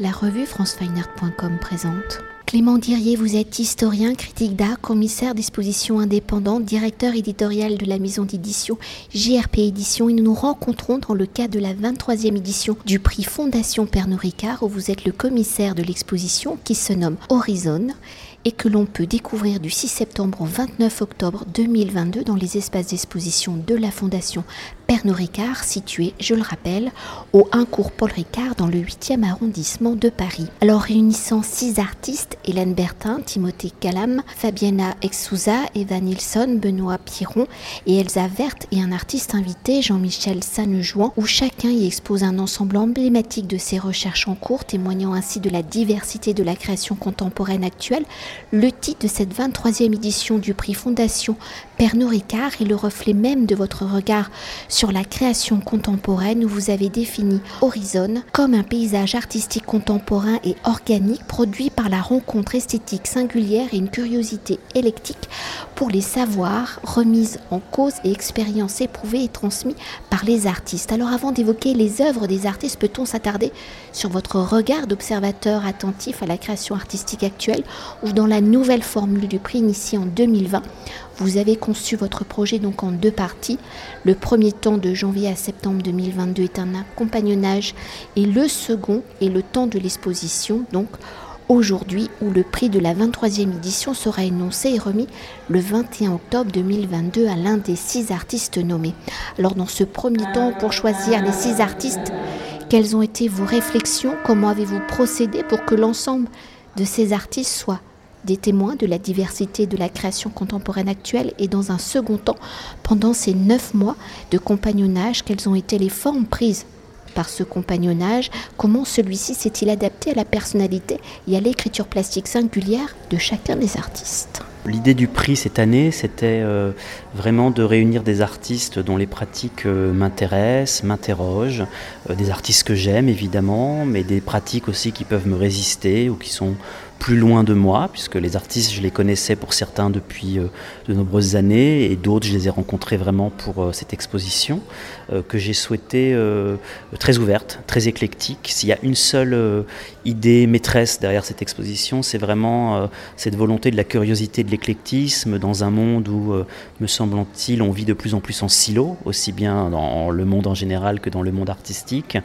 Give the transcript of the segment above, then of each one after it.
La revue francefineart.com présente. Clément Dirier, vous êtes historien, critique d'art, commissaire d'exposition indépendante, directeur éditorial de la maison d'édition JRP Édition et nous nous rencontrons dans le cadre de la 23e édition du prix Fondation Pernod Ricard où vous êtes le commissaire de l'exposition qui se nomme Horizon et que l'on peut découvrir du 6 septembre au 29 octobre 2022 dans les espaces d'exposition de la Fondation Pernod Ricard, situé, je le rappelle, au 1 cours Paul Ricard dans le 8e arrondissement de Paris. Alors réunissant six artistes, Hélène Bertin, Timothée Calam, Fabiana Exouza, Eva Nilsson, Benoît Piron et Elsa Verte et un artiste invité, Jean-Michel Sanejouan, où chacun y expose un ensemble emblématique de ses recherches en cours, témoignant ainsi de la diversité de la création contemporaine actuelle. Le titre de cette 23e édition du prix Fondation Pernod Ricard est le reflet même de votre regard la création contemporaine où vous avez défini Horizon comme un paysage artistique contemporain et organique produit par la rencontre esthétique singulière et une curiosité électique pour les savoirs remises en cause et expériences éprouvées et transmis par les artistes. Alors avant d'évoquer les œuvres des artistes, peut-on s'attarder sur votre regard d'observateur attentif à la création artistique actuelle ou dans la nouvelle formule du prix initiée en 2020 vous avez conçu votre projet donc en deux parties. Le premier temps de janvier à septembre 2022 est un accompagnonnage et le second est le temps de l'exposition, donc aujourd'hui où le prix de la 23e édition sera énoncé et remis le 21 octobre 2022 à l'un des six artistes nommés. Alors dans ce premier temps, pour choisir les six artistes, quelles ont été vos réflexions? Comment avez-vous procédé pour que l'ensemble de ces artistes soit des témoins de la diversité de la création contemporaine actuelle et dans un second temps, pendant ces neuf mois de compagnonnage, quelles ont été les formes prises par ce compagnonnage, comment celui-ci s'est-il adapté à la personnalité et à l'écriture plastique singulière de chacun des artistes? L'idée du prix cette année, c'était euh, vraiment de réunir des artistes dont les pratiques euh, m'intéressent, m'interrogent, euh, des artistes que j'aime évidemment, mais des pratiques aussi qui peuvent me résister ou qui sont plus loin de moi, puisque les artistes, je les connaissais pour certains depuis euh, de nombreuses années, et d'autres, je les ai rencontrés vraiment pour euh, cette exposition, euh, que j'ai souhaité très ouverte, très éclectique. S'il y a une seule idée maîtresse derrière cette exposition, c'est vraiment cette volonté de la curiosité, de l'éclectisme, dans un monde où, me semble-t-il, on vit de plus en plus en silo, aussi bien dans le monde en général que dans le monde artistique.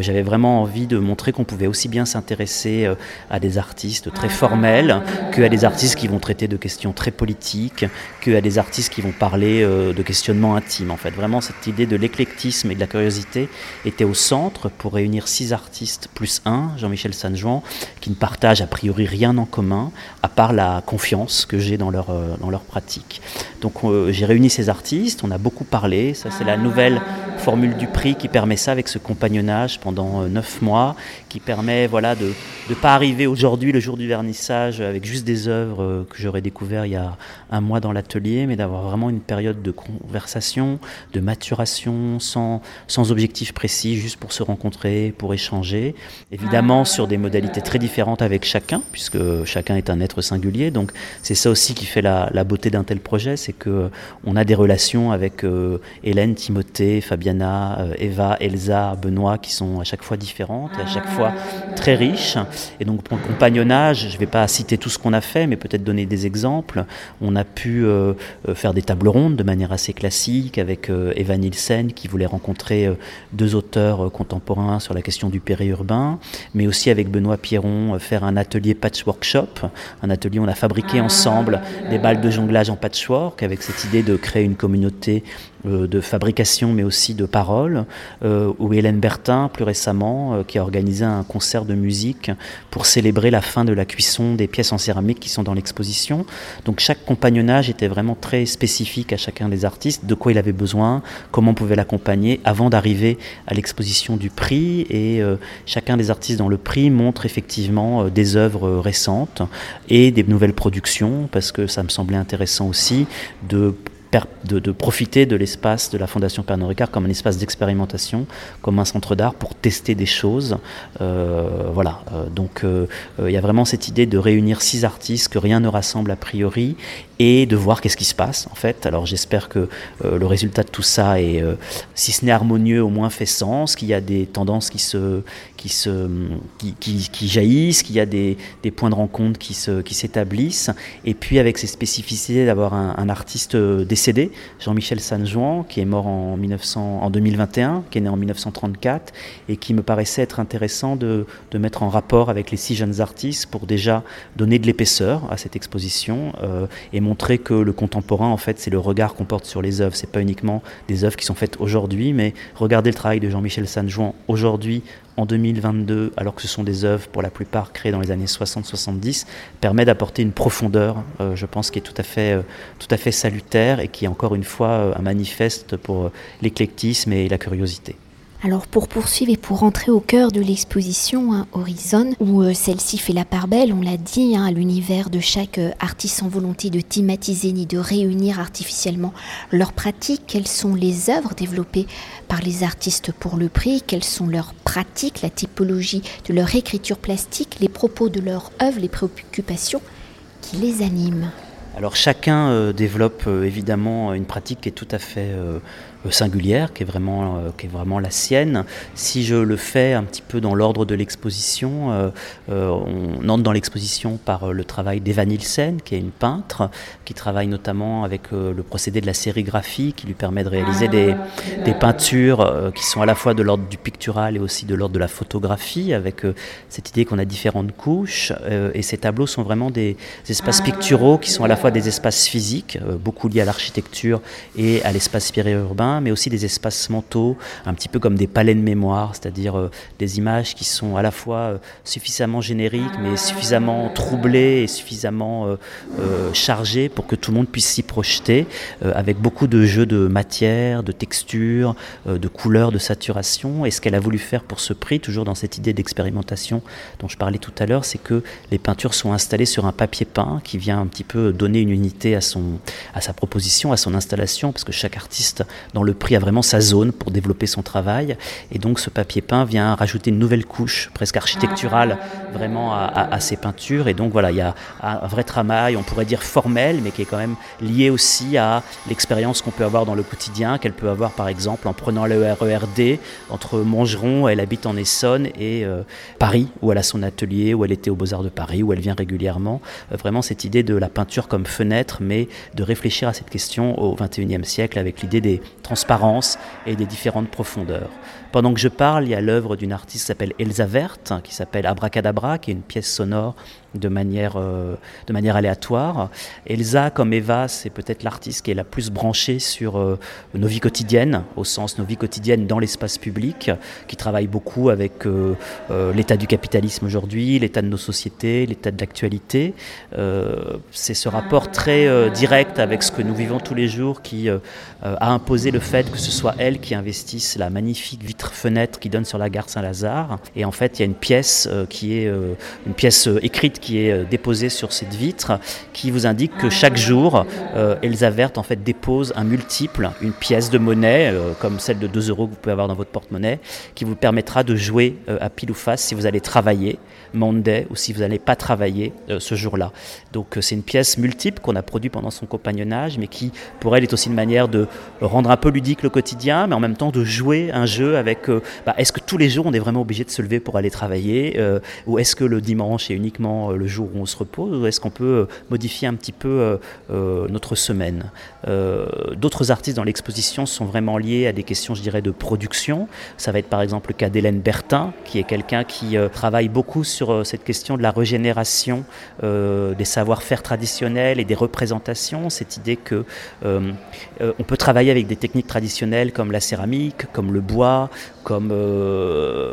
J'avais vraiment envie de montrer qu'on pouvait aussi bien s'intéresser à des artistes très formels, que à des artistes qui vont traiter de questions très politiques, que à des artistes qui vont parler euh, de questionnements intimes. En fait, vraiment cette idée de l'éclectisme et de la curiosité était au centre pour réunir six artistes plus un, Jean-Michel Sanjuan, qui ne partagent a priori rien en commun, à part la confiance que j'ai dans leur, euh, dans leur pratique. Donc euh, j'ai réuni ces artistes, on a beaucoup parlé, ça c'est la nouvelle formule du prix qui permet ça avec ce compagnonnage pendant neuf mois, qui permet voilà, de ne pas arriver aujourd'hui le jour du vernissage avec juste des œuvres euh, que j'aurais découvert il y a un mois dans l'atelier, mais d'avoir vraiment une période de conversation, de maturation, sans, sans objectif précis, juste pour se rencontrer, pour échanger. Évidemment sur des modalités très différentes avec chacun, puisque chacun est un être singulier. Donc c'est ça aussi qui fait la, la beauté d'un tel projet, c'est que euh, on a des relations avec euh, Hélène, Timothée, Fabiana, Eva, Elsa, Benoît, qui sont à chaque fois différentes et à chaque fois très riches. Et donc pour le compagnonnage, je ne vais pas citer tout ce qu'on a fait, mais peut-être donner des exemples. On a pu euh, euh, faire des tables rondes de manière assez classique avec euh, Eva Nielsen qui voulait rencontrer deux auteurs contemporains sur la question du périurbain, mais aussi avec Benoît Pierron faire un atelier patchwork shop, un atelier où on a fabriqué ensemble des balles de jonglage en patchwork avec cette idée de créer une communauté de fabrication mais aussi de parole, ou Hélène Bertin plus récemment qui a organisé un concert de musique pour célébrer la fin de la cuisson des pièces en céramique qui sont dans l'exposition. Donc chaque compagnonnage était vraiment très spécifique à chacun des artistes, de quoi il avait besoin, comment on pouvait l'accompagner avant d'arriver à l'exposition du prix. Et euh, chacun des artistes dans le prix montre effectivement euh, des œuvres récentes et des nouvelles productions, parce que ça me semblait intéressant aussi de de, profiter de l'espace de la Fondation Pernod Ricard comme un espace d'expérimentation, comme un centre d'art pour tester des choses. voilà, donc il y a vraiment cette idée de réunir six artistes que rien ne rassemble a priori et de voir qu'est-ce qui se passe en fait. Alors j'espère que euh, le résultat de tout ça est, euh, si ce n'est harmonieux, au moins fait sens, qu'il y a des tendances qui se, qui, se, qui, qui, jaillissent, qu'il y a des, des, points de rencontre qui, se, qui s'établissent, et puis avec ces spécificités d'avoir un, artiste euh, Jean-Michel Sanjouan, qui est mort en, 1900, en 2021, qui est né en 1934, et qui me paraissait être intéressant de, mettre en rapport avec les six jeunes artistes pour déjà donner de l'épaisseur à cette exposition et montrer que le contemporain, en fait, c'est le regard qu'on porte sur les œuvres. C'est pas uniquement des œuvres qui sont faites aujourd'hui, mais regardez le travail de Jean-Michel Sanjouan aujourd'hui, en 2022, alors que ce sont des œuvres pour la plupart créées dans les années 60-70, permet d'apporter une profondeur, euh, je pense, qui est tout à fait, euh, tout à fait salutaire et qui est encore une fois euh, un manifeste pour l'éclectisme et la curiosité. Alors pour poursuivre et pour rentrer au cœur de l'exposition hein, Horizon, où euh, celle-ci fait la part belle, on l'a dit, hein, à l'univers de chaque euh, artiste sans volonté de thématiser ni de réunir artificiellement leurs pratiques, quelles sont les œuvres développées par les artistes pour le prix, quelles sont leurs pratiques, la typologie de leur écriture plastique, les propos de leurs œuvres, les préoccupations qui les animent. Alors chacun euh, développe évidemment une pratique qui est tout à fait singulière, qui est, vraiment, euh, qui est vraiment la sienne. Si je le fais un petit peu dans l'ordre de l'exposition, euh, on entre dans l'exposition par le travail d'Eva Nielsen, qui est une peintre, qui travaille notamment avec le procédé de la sérigraphie, qui lui permet de réaliser des, des peintures qui sont à la fois de l'ordre du pictural et aussi de l'ordre de la photographie, avec cette idée qu'on a différentes couches. et ces tableaux sont vraiment des, espaces picturaux qui sont à la fois des espaces physiques, beaucoup liés à l'architecture et à l'espace périurbain, mais aussi des espaces mentaux, un petit peu comme des palais de mémoire, c'est-à-dire euh, des images qui sont à la fois euh, suffisamment génériques, mais suffisamment troublées et suffisamment euh, chargées pour que tout le monde puisse s'y projeter, avec beaucoup de jeux de matière, de texture, de couleurs, de saturation. Et ce qu'elle a voulu faire pour ce prix, toujours dans cette idée d'expérimentation dont je parlais tout à l'heure, c'est que les peintures sont installées sur un papier peint qui vient un petit peu donner une unité à, son, à sa proposition, à son installation, parce que chaque artiste, le prix a vraiment sa zone pour développer son travail. Et donc ce papier peint vient rajouter une nouvelle couche presque architecturale vraiment à, ces peintures. Et donc voilà, il y a un vrai travail, on pourrait dire formel, mais qui est quand même lié aussi à l'expérience qu'on peut avoir dans le quotidien, qu'elle peut avoir par exemple en prenant le RERD entre Montgeron, elle habite en Essonne, et euh, Paris, où elle a son atelier, où elle était aux Beaux-Arts de Paris, où elle vient régulièrement. Euh, vraiment cette idée de la peinture comme fenêtre, mais de réfléchir à cette question au XXIe siècle avec l'idée des transparence et des différentes profondeurs. Pendant que je parle, il y a l'œuvre d'une artiste qui s'appelle Elsa Verte, qui s'appelle Abracadabra, qui est une pièce sonore de manière, euh, de manière aléatoire. Elsa, comme Eva, c'est peut-être l'artiste qui est la plus branchée sur euh, nos vies quotidiennes, au sens nos vies quotidiennes dans l'espace public, qui travaille beaucoup avec euh, l'état du capitalisme aujourd'hui, l'état de nos sociétés, l'état de l'actualité. c'est ce rapport très direct avec ce que nous vivons tous les jours qui a imposé le fait que ce soit elle qui investisse la magnifique vitre-fenêtre qui donne sur la gare Saint-Lazare. Et en fait, il y a une pièce qui est une pièce écrite qui est euh, déposé sur cette vitre qui vous indique que chaque jour, euh, Elsa Verte en fait dépose un multiple, une pièce de monnaie, euh, comme celle de 2 euros que vous pouvez avoir dans votre porte-monnaie, qui vous permettra de jouer à pile ou face si vous allez travailler Monday ou si vous n'allez pas travailler ce jour-là. Donc c'est une pièce multiple qu'on a produite pendant son compagnonnage, mais qui pour elle est aussi une manière de rendre un peu ludique le quotidien, mais en même temps de jouer un jeu avec bah, est-ce que tous les jours on est vraiment obligé de se lever pour aller travailler, ou est-ce que le dimanche est uniquement euh, le jour où on se repose ou est-ce qu'on peut euh, modifier un petit peu euh, notre semaine? D'autres artistes dans l'exposition sont vraiment liés à des questions, je dirais, de production. Ça va être par exemple le cas d'Hélène Bertin, qui est quelqu'un qui travaille beaucoup sur cette question de la régénération des savoir-faire traditionnels et des représentations. Cette idée que on peut travailler avec des techniques traditionnelles comme la céramique, comme le bois, comme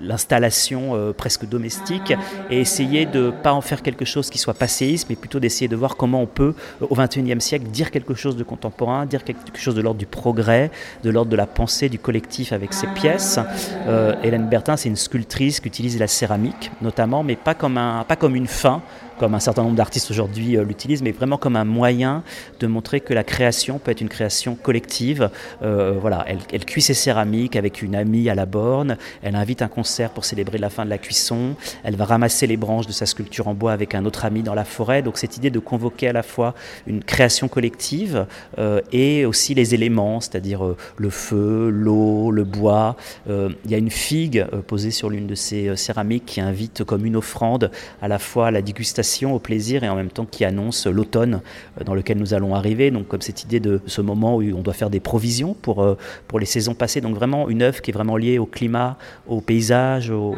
l'installation presque domestique, et essayer de pas en faire quelque chose qui soit passéiste, mais plutôt d'essayer de voir comment on peut, euh, au XXIe siècle, dire quelque chose de contemporain, dire quelque chose de l'ordre du progrès, de l'ordre de la pensée du collectif avec ses pièces. Euh, Hélène Bertin, c'est une sculptrice qui utilise la céramique, notamment, mais pas comme, une fin, comme un certain nombre d'artistes aujourd'hui l'utilisent, mais vraiment comme un moyen de montrer que la création peut être une création collective. voilà, elle, elle cuit ses céramiques avec une amie à la borne, elle invite un concert pour célébrer la fin de la cuisson, elle va ramasser les branches de sa sculpture en bois avec un autre ami dans la forêt. Donc cette idée de convoquer à la fois une création collective euh, et aussi les éléments, c'est-à-dire euh, le feu, l'eau, le bois. Euh, il y a une figue posée sur l'une de ces céramiques qui invite comme une offrande à la fois la dégustation, au plaisir et en même temps qui annonce l'automne dans lequel nous allons arriver. Donc comme cette idée de ce moment où on doit faire des provisions pour, pour les saisons passées. Donc vraiment une œuvre qui est vraiment liée au climat, au paysage, au,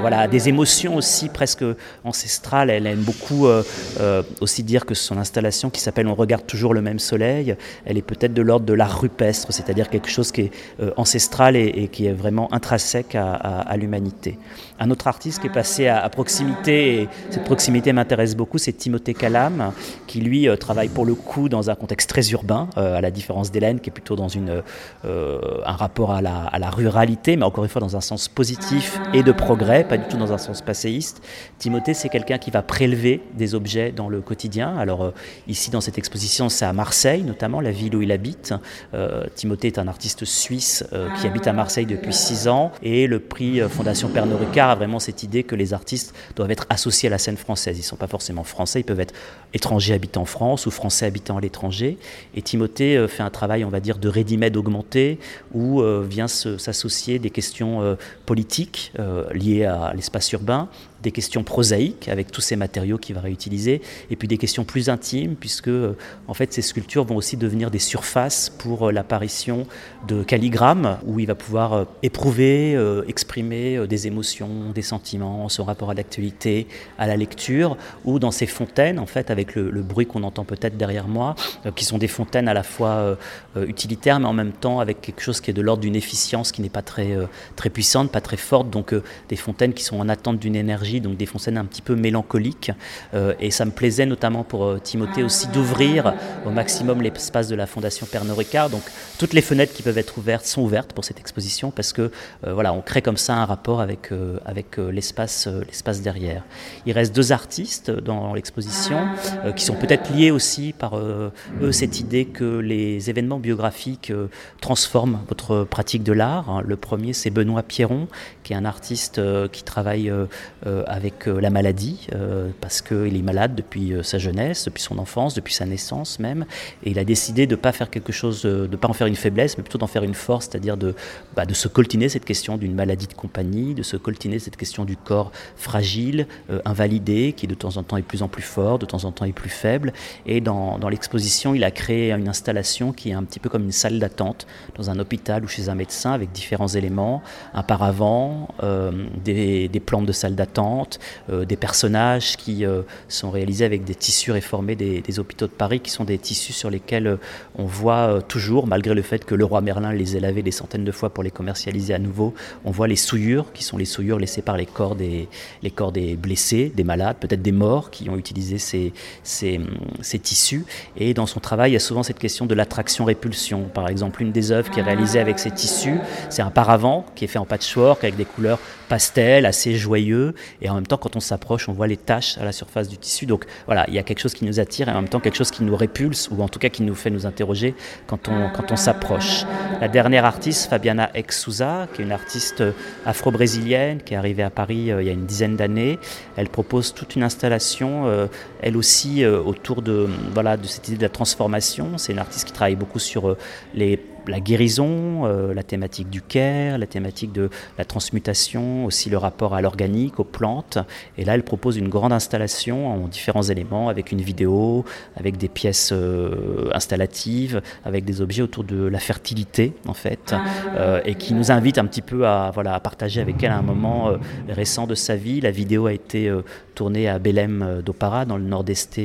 voilà, à des émotions aussi presque ancestrales. Elle aime beaucoup aussi dire que son installation qui s'appelle On regarde toujours le même soleil, elle est peut-être de l'ordre de l'art rupestre, c'est-à-dire quelque chose qui est euh, ancestral et, qui est vraiment intrinsèque à, l'humanité. Un autre artiste qui est passé à, proximité, et proximité m'intéresse beaucoup, c'est Timothée Calam, qui lui euh, travaille pour le coup dans un contexte très urbain, euh, à la différence d'Hélène, qui est plutôt dans une, un rapport à la, ruralité, mais encore une fois dans un sens positif et de progrès, pas du tout dans un sens passéiste. Timothée, c'est quelqu'un qui va prélever des objets dans le quotidien. Alors euh, ici dans cette exposition, c'est à Marseille notamment, la ville où il habite. Euh, Timothée est un artiste suisse euh, qui habite à Marseille depuis six ans et le prix Fondation Pernod Ricard a vraiment cette idée que les artistes doivent être associés à la scène française. Ils ne sont pas forcément français, ils peuvent être étrangers habitant en France ou français habitant à l'étranger. Et Timothée fait un travail, on va dire, de ready-made augmenté où vient s'associer des questions politiques liées à l'espace urbain, des questions prosaïques avec tous ces matériaux qu'il va réutiliser, et puis des questions plus intimes, puisque euh, en fait ces sculptures vont aussi devenir des surfaces pour euh, l'apparition de calligrammes, où il va pouvoir euh, éprouver, exprimer des émotions, des sentiments, son rapport à l'actualité, à la lecture, ou dans ces fontaines, en fait, avec le, bruit qu'on entend peut-être derrière moi, qui sont des fontaines à la fois utilitaires, mais en même temps avec quelque chose qui est de l'ordre d'une efficience qui n'est pas très, très puissante, pas très forte, donc des fontaines qui sont en attente d'une énergie donc des fontaines un petit peu mélancoliques. Euh, et ça me plaisait notamment pour euh, Timothée aussi d'ouvrir au maximum l'espace de la Fondation Pernod Ricard. Donc toutes les fenêtres qui peuvent être ouvertes sont ouvertes pour cette exposition parce que euh, voilà, on crée comme ça un rapport avec, avec l'espace, l'espace derrière. Il reste deux artistes dans l'exposition qui sont peut-être liés aussi par eux cette idée que les événements biographiques transforment votre pratique de l'art. Le premier, c'est Benoît Pierron, qui est un artiste qui travaille euh, avec euh, la maladie, euh, parce qu'il est malade depuis sa jeunesse, depuis son enfance, depuis sa naissance même, et il a décidé de ne pas faire quelque chose, de pas en faire une faiblesse, mais plutôt d'en faire une force, c'est-à-dire de, bah, de se coltiner cette question d'une maladie de compagnie, de se coltiner cette question du corps fragile, invalidé, qui de temps en temps est plus en plus fort, de temps en temps est plus faible, et dans l'exposition, il a créé une installation qui est un petit peu comme une salle d'attente dans un hôpital ou chez un médecin avec différents éléments, un paravent, des, des plantes de salle d'attente, euh, des personnages qui euh, sont réalisés avec des tissus réformés des, hôpitaux de Paris, qui sont des tissus sur lesquels euh, on voit toujours, malgré le fait que le roi Merlin les ait lavés des centaines de fois pour les commercialiser à nouveau, on voit les souillures, qui sont les souillures laissées par les corps des, les corps des blessés, des malades, peut-être des morts, qui ont utilisé ces, ces, ces tissus. Et dans son travail, il y a souvent cette question de l'attraction-répulsion. Par exemple, une des œuvres qui est réalisée avec ces tissus, c'est un paravent qui est fait en patchwork avec des couleurs pastel, assez joyeux, et en même temps, quand on s'approche, on voit les taches à la surface du tissu. Donc voilà, il y a quelque chose qui nous attire et en même temps quelque chose qui nous répulse, ou en tout cas qui nous fait nous interroger quand on, quand on s'approche. La dernière artiste, Fabiana Ex-Souza, qui est une artiste afro-brésilienne, qui est arrivée à Paris euh, il y a une dizaine d'années, elle propose toute une installation, euh, elle aussi, euh, autour de, voilà, de cette idée de la transformation. C'est une artiste qui travaille beaucoup sur les la guérison, euh, la thématique du care, la thématique de la transmutation, aussi le rapport à l'organique, aux plantes. Et là, elle propose une grande installation en différents éléments, avec une vidéo, avec des pièces euh, installatives, avec des objets autour de la fertilité, en fait, ah. euh, et qui nous invite un petit peu à, voilà, à partager avec elle un moment récent de sa vie. La vidéo a été tournée à Belém do Pará, dans le nord-est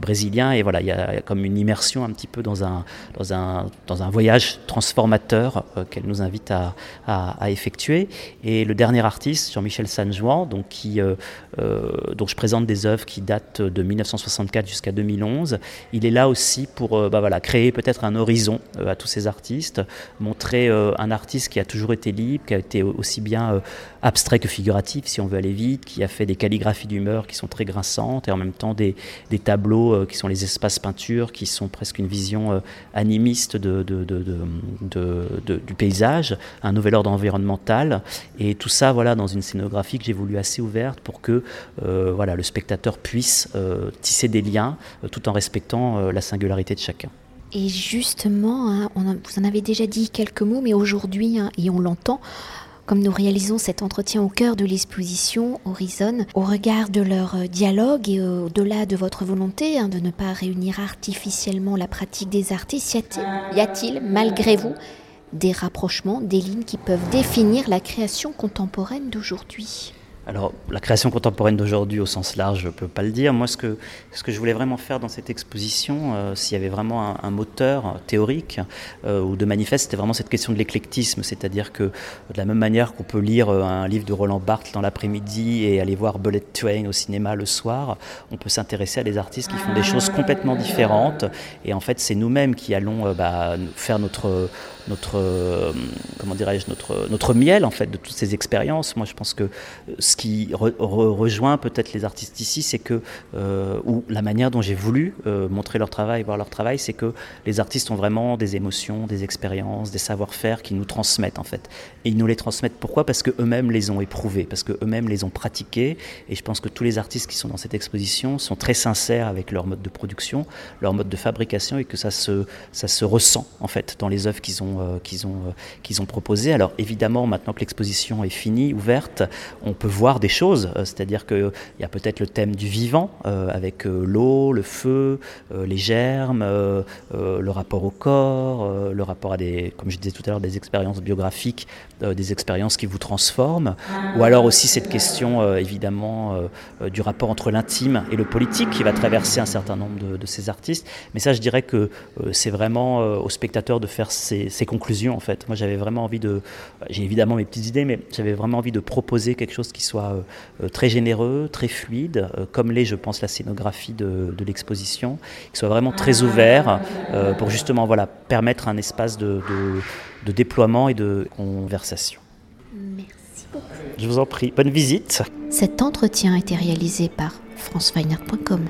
brésilien, et voilà, il y, a comme une immersion un petit peu dans un, dans un, dans un voyage transformateur qu'elle nous invite à, effectuer. Et le dernier artiste, Jean-Michel Sanjouan, donc qui, dont je présente des œuvres qui datent de 1964 jusqu'à 2011, il est là aussi pour bah voilà, créer peut-être un horizon à tous ces artistes, montrer un artiste qui a toujours été libre, qui a été aussi bien abstrait que figuratif, si on veut aller vite, qui a fait des calligraphies d'humeur qui sont très grinçantes et en même temps des, des tableaux euh, qui sont les espaces peintures, qui sont presque une vision euh, animiste de, du paysage, un nouvel ordre environnemental. Et tout ça, voilà, dans une scénographie que j'ai voulu assez ouverte pour que euh, voilà, le spectateur puisse tisser des liens tout en respectant la singularité de chacun. Et justement, hein, vous en avez déjà dit quelques mots, mais aujourd'hui, hein, et on l'entend, comme nous réalisons cet entretien au cœur de l'exposition Horizon, au regard de leur euh, dialogue et au-delà de votre volonté hein, de ne pas réunir artificiellement la pratique des artistes, y a-t-il, malgré vous, des rapprochements, des lignes qui peuvent définir la création contemporaine d'aujourd'hui? Alors, la création contemporaine d'aujourd'hui, au sens large, je ne peux pas le dire. Moi, ce que, ce que je voulais vraiment faire dans cette exposition, euh, s'il y avait vraiment un, moteur théorique euh, ou de manifeste, c'était vraiment cette question de l'éclectisme. C'est-à-dire que, de la même manière qu'on peut lire euh, un livre de Roland Barthes dans l'après-midi et aller voir Bullet Train au cinéma le soir, on peut s'intéresser à des artistes qui font des choses complètement différentes. Et en fait, c'est nous-mêmes qui allons bah, faire notre notre, euh, comment dirais-je, notre, notre miel en fait de toutes ces expériences. Moi, je pense que euh, ce qui rejoint peut-être les artistes ici, c'est que, euh, ou la manière dont j'ai voulu montrer leur travail, voir leur travail, c'est que les artistes ont vraiment des émotions, des expériences, des savoir-faire qui nous transmettent en fait. Et ils nous les transmettent pourquoi? Parce que eux-mêmes les ont éprouvés, parce que eux-mêmes les ont pratiqués. Et je pense que tous les artistes qui sont dans cette exposition sont très sincères avec leur mode de production, leur mode de fabrication, et que ça se, ça se ressent en fait dans les œuvres qu'ils ont euh, qu'ils ont, euh, qu'ils ont proposé. Alors évidemment, maintenant que l'exposition est finie, ouverte, on peut voir des choses, euh, c'est-à-dire qu'il y a peut-être le thème du vivant, avec l'eau, le feu, les germes, le rapport au corps, le rapport à des, comme je disais tout à l'heure, des expériences biographiques, des expériences qui vous transforment, ou alors aussi cette question évidemment du rapport entre l'intime et le politique qui va traverser un certain nombre de, ces artistes. Mais ça, je dirais que c'est vraiment au spectateur de faire ses, ses conclusion en fait. Moi j'avais vraiment envie de, j'ai évidemment mes petites idées, mais j'avais vraiment envie de proposer quelque chose qui soit euh, euh, très généreux, très fluide, euh, comme l'est je pense la scénographie de, l'exposition, qui soit vraiment très ouvert pour justement voilà, permettre un espace de, de, déploiement et de conversation. Merci beaucoup. Je vous en prie, bonne visite. Cet entretien a été réalisé par franceweiner.com.